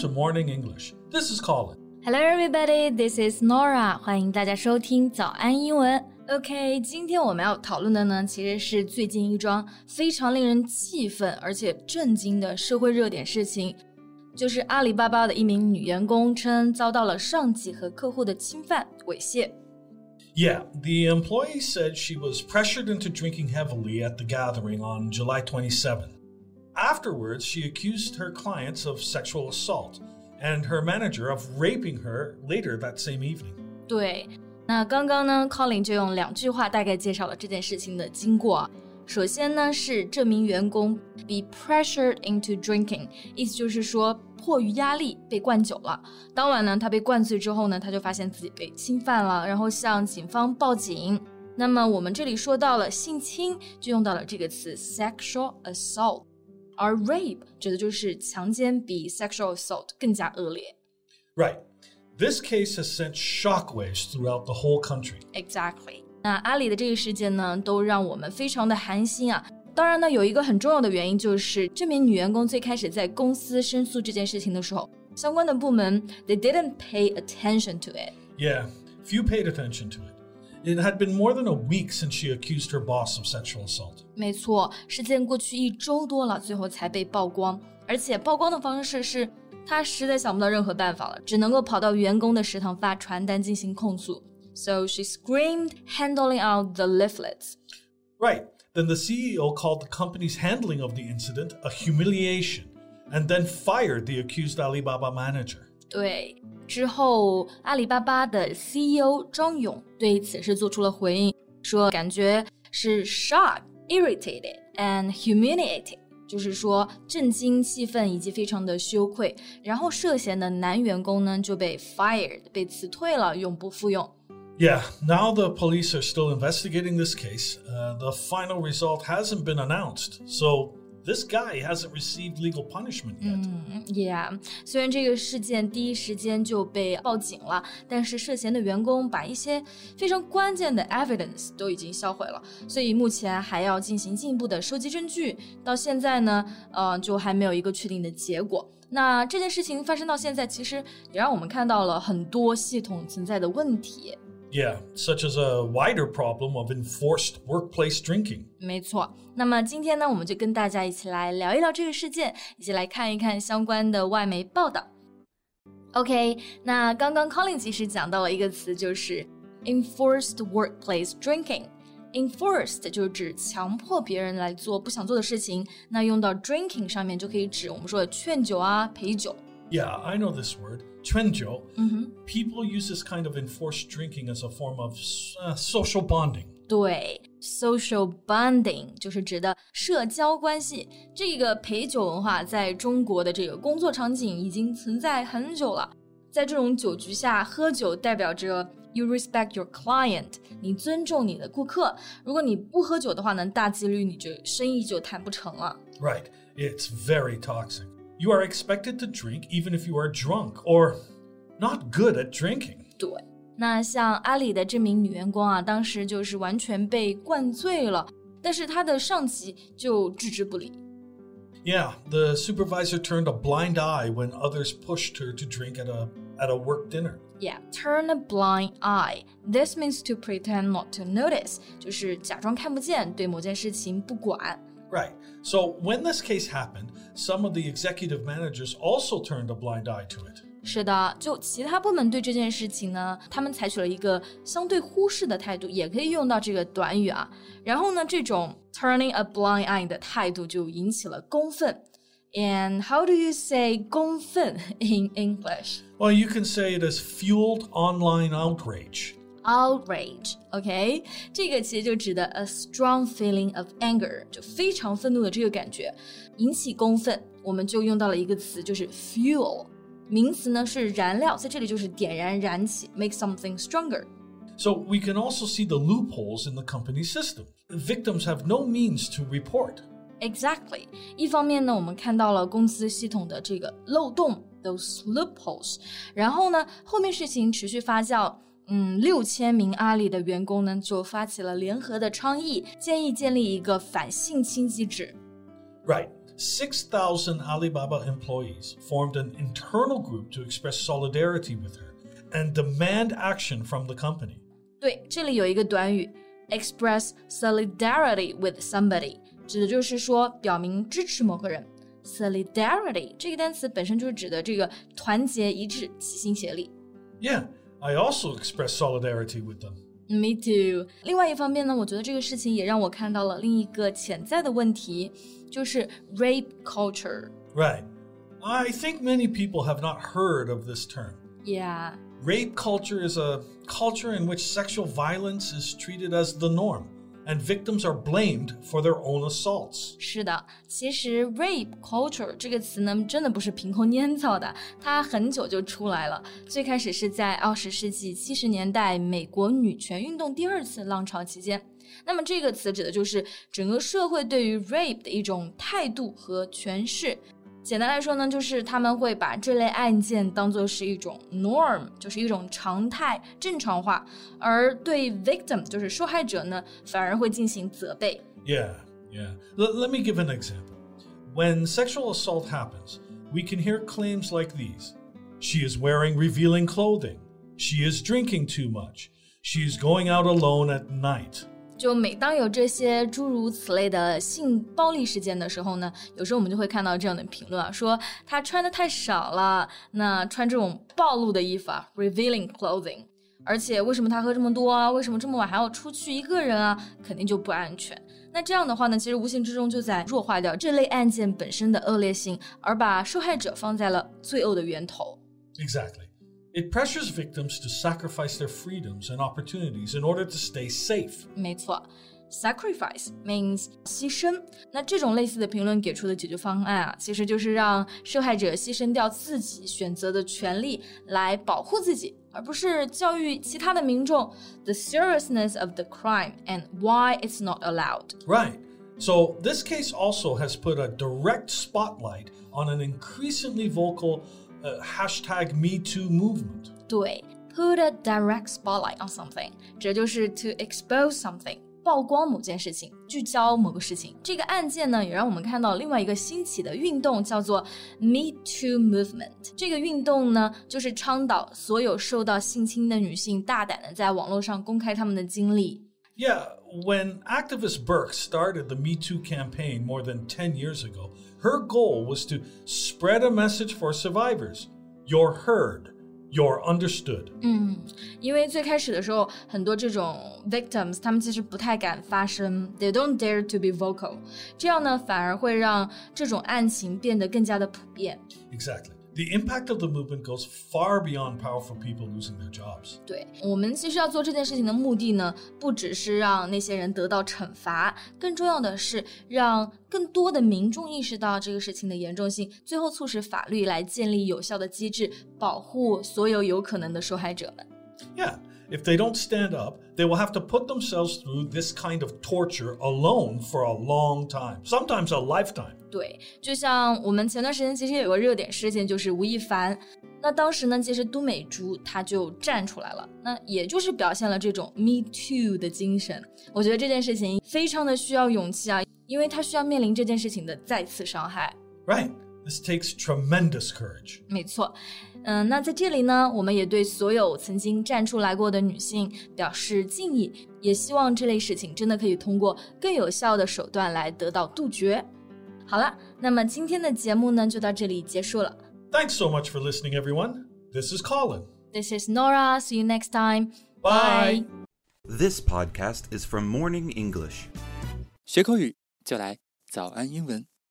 to Morning English. This is Colin. Hello, everybody. This is Norah. 欢迎大家收听早安英文。OK，今天我们要讨论的呢，其实是最近一桩非常令人气愤而且震惊的社会热点事情，就是阿里巴巴的一名女员工称遭到了上级和客户的侵犯、猥亵。Yeah, the employee said she was pressured into drinking heavily at the gathering on July twenty seventh. Afterwards, she accused her clients of sexual assault and her manager of raping her later that same evening. 对，那刚刚呢，Colin 就用两句话大概介绍了这件事情的经过。首先呢，是这名员工 be pressured into drinking，意思就是说迫于压力被灌酒了。当晚呢，他被灌醉之后呢，他就发现自己被侵犯了，然后向警方报警。那么我们这里说到了性侵，就用到了这个词 sexual assault。 而 rape 指的就是强奸，比 sexual assault 更加恶劣。 Right. This case has sent shockwaves throughout the whole country. Exactly。那阿里的这个事件呢，都让我们非常的寒心啊。当然呢，有一个很重要的原因就是这名女员工最开始在公司申诉这件事情的时候，相关的部门 they didn't pay attention to it。 Yeah, few paid attention to it. It had been more than a week since she accused her boss of sexual assault. 没错，事件过去一周多了，最后才被曝光，而且曝光的方式是她实在想不到任何办法了，只能够跑到员工的食堂发传单进行控诉。So she screamed, handing out the leaflets. Right. Then the CEO called the company's handling of the incident a humiliation and then fired the accused Alibaba manager. 对，之后阿里巴巴的 CEO 张勇对此事做出了回应，说感觉是 shocked, irritated and humiliated，就是说震惊、气愤以及非常的羞愧。然后涉嫌的男员工呢就被 fired，被辞退了，永不复用。 Yeah, now the police are still investigating this case. Uh, the final result hasn't been announced, so this guy hasn't received legal punishment yet. Yeah，虽然这个事件第一时间就被报警了，但是涉嫌的员工把一些非常关键的 evidence 都已经销毁了，所以目前还要进行进一步的收集证据。到现在呢，呃，就还没有一个确定的结果。那这件事情发生到现在，其实也让我们看到了很多系统存在的问题。Yeah, such as a wider problem of enforced workplace drinking. 没错，那么今天呢，我们就跟大家一起来聊一聊这个事件，一起来看一看相关的外媒报道。OK，那刚刚 Colin 其实讲到了一个词，就是 enforced workplace drinking。enforced 就是指强迫别人来做不想做的事情，那用到 drinking 上面就可以指我们说的劝酒啊、陪酒。 Yeah, I know this word, chuenjo. People use this kind of enforced drinking as a form of uh, social bonding. 对，social bonding 就是指的社交关系。这个陪酒文化在中国的这个工作场景已经存在很久了。在这种酒局下喝酒，代表着 you respect your client，你尊重你的顾客。如果你不喝酒的话呢，大几率你就生意就谈不成了。 Right. It's very toxic. You are expected to drink even if you are drunk or not good at drinking. 对，那像阿里的这名女员工啊，当时就是完全被灌醉了，但是她的上级就置之不理。 Yeah, the supervisor turned a blind eye when others pushed her to drink at a at a work dinner. Yeah, turn a blind eye. This means to pretend not to notice，就是假装看不见，对某件事情不管。 Right. So when this case happened, some of the executive managers also turned a blind eye to it. 是的，就其他部门对这件事情呢，他们采取了一个相对忽视的态度，也可以用到这个短语啊。然后呢，这种 turning a blind eye 的态度就引起了公愤。And how do you say 公愤 in English? Well, you can say it has fueled online outrage. outrage。OK，这个其实就指的 a strong feeling of anger，就非常愤怒的这个感觉，引起公愤。我们就用到了一个词，就是 fuel。名词呢是燃料，在这里就是点燃、燃起，make something stronger。 So we can also see the loopholes in the company system. Victims have no means to report. Exactly，一方面呢，我们看到了公司系统的这个漏洞，those loopholes，然后呢，后面事情持续发酵， 嗯，六千名阿里的员工呢就发起了联合的倡议，建议建立一个反性侵机制。 Right. 6,000 Alibaba employees formed an internal group to express solidarity with her and demand action from the company. 对，这里有一个短语，express solidarity with somebody，指的就是说表明支持某个人。Solidarity 这个单词本身就是指的这个团结一致、齐心协力。Yeah, I also express solidarity with them. Me too。另外一方面呢，我觉得这个事情也让我看到了另一个潜在的问题，就是 rape culture。Right. I think many people have not heard of this term. Yeah. Rape culture is a culture in which sexual violence is treated as the norm And victims are blamed for their own assaults. 是的，其实 rape culture 这个词呢，真的不是凭空捏造的，它很久就出来了。最开始是在二十世纪七十年代美国女权运动第二次浪潮期间。那么这个词指的就是整个社会对于 rape 的一种态度和诠释。简单来说呢，就是他们会把这类案件当做是一种 norm，就是一种常态、正常化，而对 victim，就是受害者呢，反而会进行责备。Yeah, yeah. L- let me give an example. When sexual assault happens, we can hear claims like these She is wearing revealing clothing. She is drinking too much. She is going out alone at night. 就每当有这些诸如此类的性暴力事件的时候呢，有时候我们就会看到这样的评论啊，说她穿的太少了，那穿这种暴露的衣服啊，revealing clothing，而且为什么她喝这么多啊？为什么这么晚还要出去一个人啊？肯定就不安全。那这样的话呢，其实无形之中就在弱化掉这类案件本身的恶劣性，而把受害者放在了罪恶的源头。Exactly. It pressures victims to sacrifice their freedoms and opportunities in order to stay safe. 没错，sacrifice means 牺牲。那这种类似的评论给出的解决方案啊，其实就是让受害者牺牲掉自己选择的权利来保护自己，而不是教育其他的民众 the seriousness of the crime and why it's not allowed。 Right. So, this case also has put a direct spotlight on an increasingly vocal uh, hashtag MeToo movement. 对，put a direct spotlight on something，这就是 to expose something。曝光某件事情，聚焦某个事情。这个案件呢，也让我们看到另外一个兴起的运动，叫做 Me Too Movement。这个运动呢，就是倡导所有受到性侵的女性大胆的在网络上公开她们的经历。 Yeah, when activist Burke started the Me Too campaign more than 10 years ago, her goal was to spread a message for survivors you're heard, you're understood. 因为最开始的时候，很多这种 victims 他们其实不太敢发声，they don't dare to be vocal。这样呢，反而会让这种案情变得更加的普遍。 Exactly. The impact of the movement goes far beyond powerful people losing their jobs. 对我们其实要做这件事情的目的呢，不只是让那些人得到惩罚，更重要的是让更多的民众意识到这个事情的严重性，最后促使法律来建立有效的机制，保护所有有可能的受害者们。 Yeah, if they don't stand up, they will have to put themselves through this kind of torture alone for a long time, sometimes a lifetime. 对，就像我们前段时间其实有个热点事件，就是吴亦凡。那当时呢，其实都美竹她就站出来了，那也就是表现了这种 Me Too 的精神。我觉得这件事情非常的需要勇气啊，因为她需要面临这件事情的再次伤害。 Right. This takes tremendous courage. 没错，嗯、呃，那在这里呢，我们也对所有曾经站出来过的女性表示敬意，也希望这类事情真的可以通过更有效的手段来得到杜绝。好了，那么今天的节目呢，就到这里结束了。Thanks so much for listening, everyone. This is Colin. This is Norah. See you next time. Bye. This podcast is from Morning English. 学口语就来早安英文。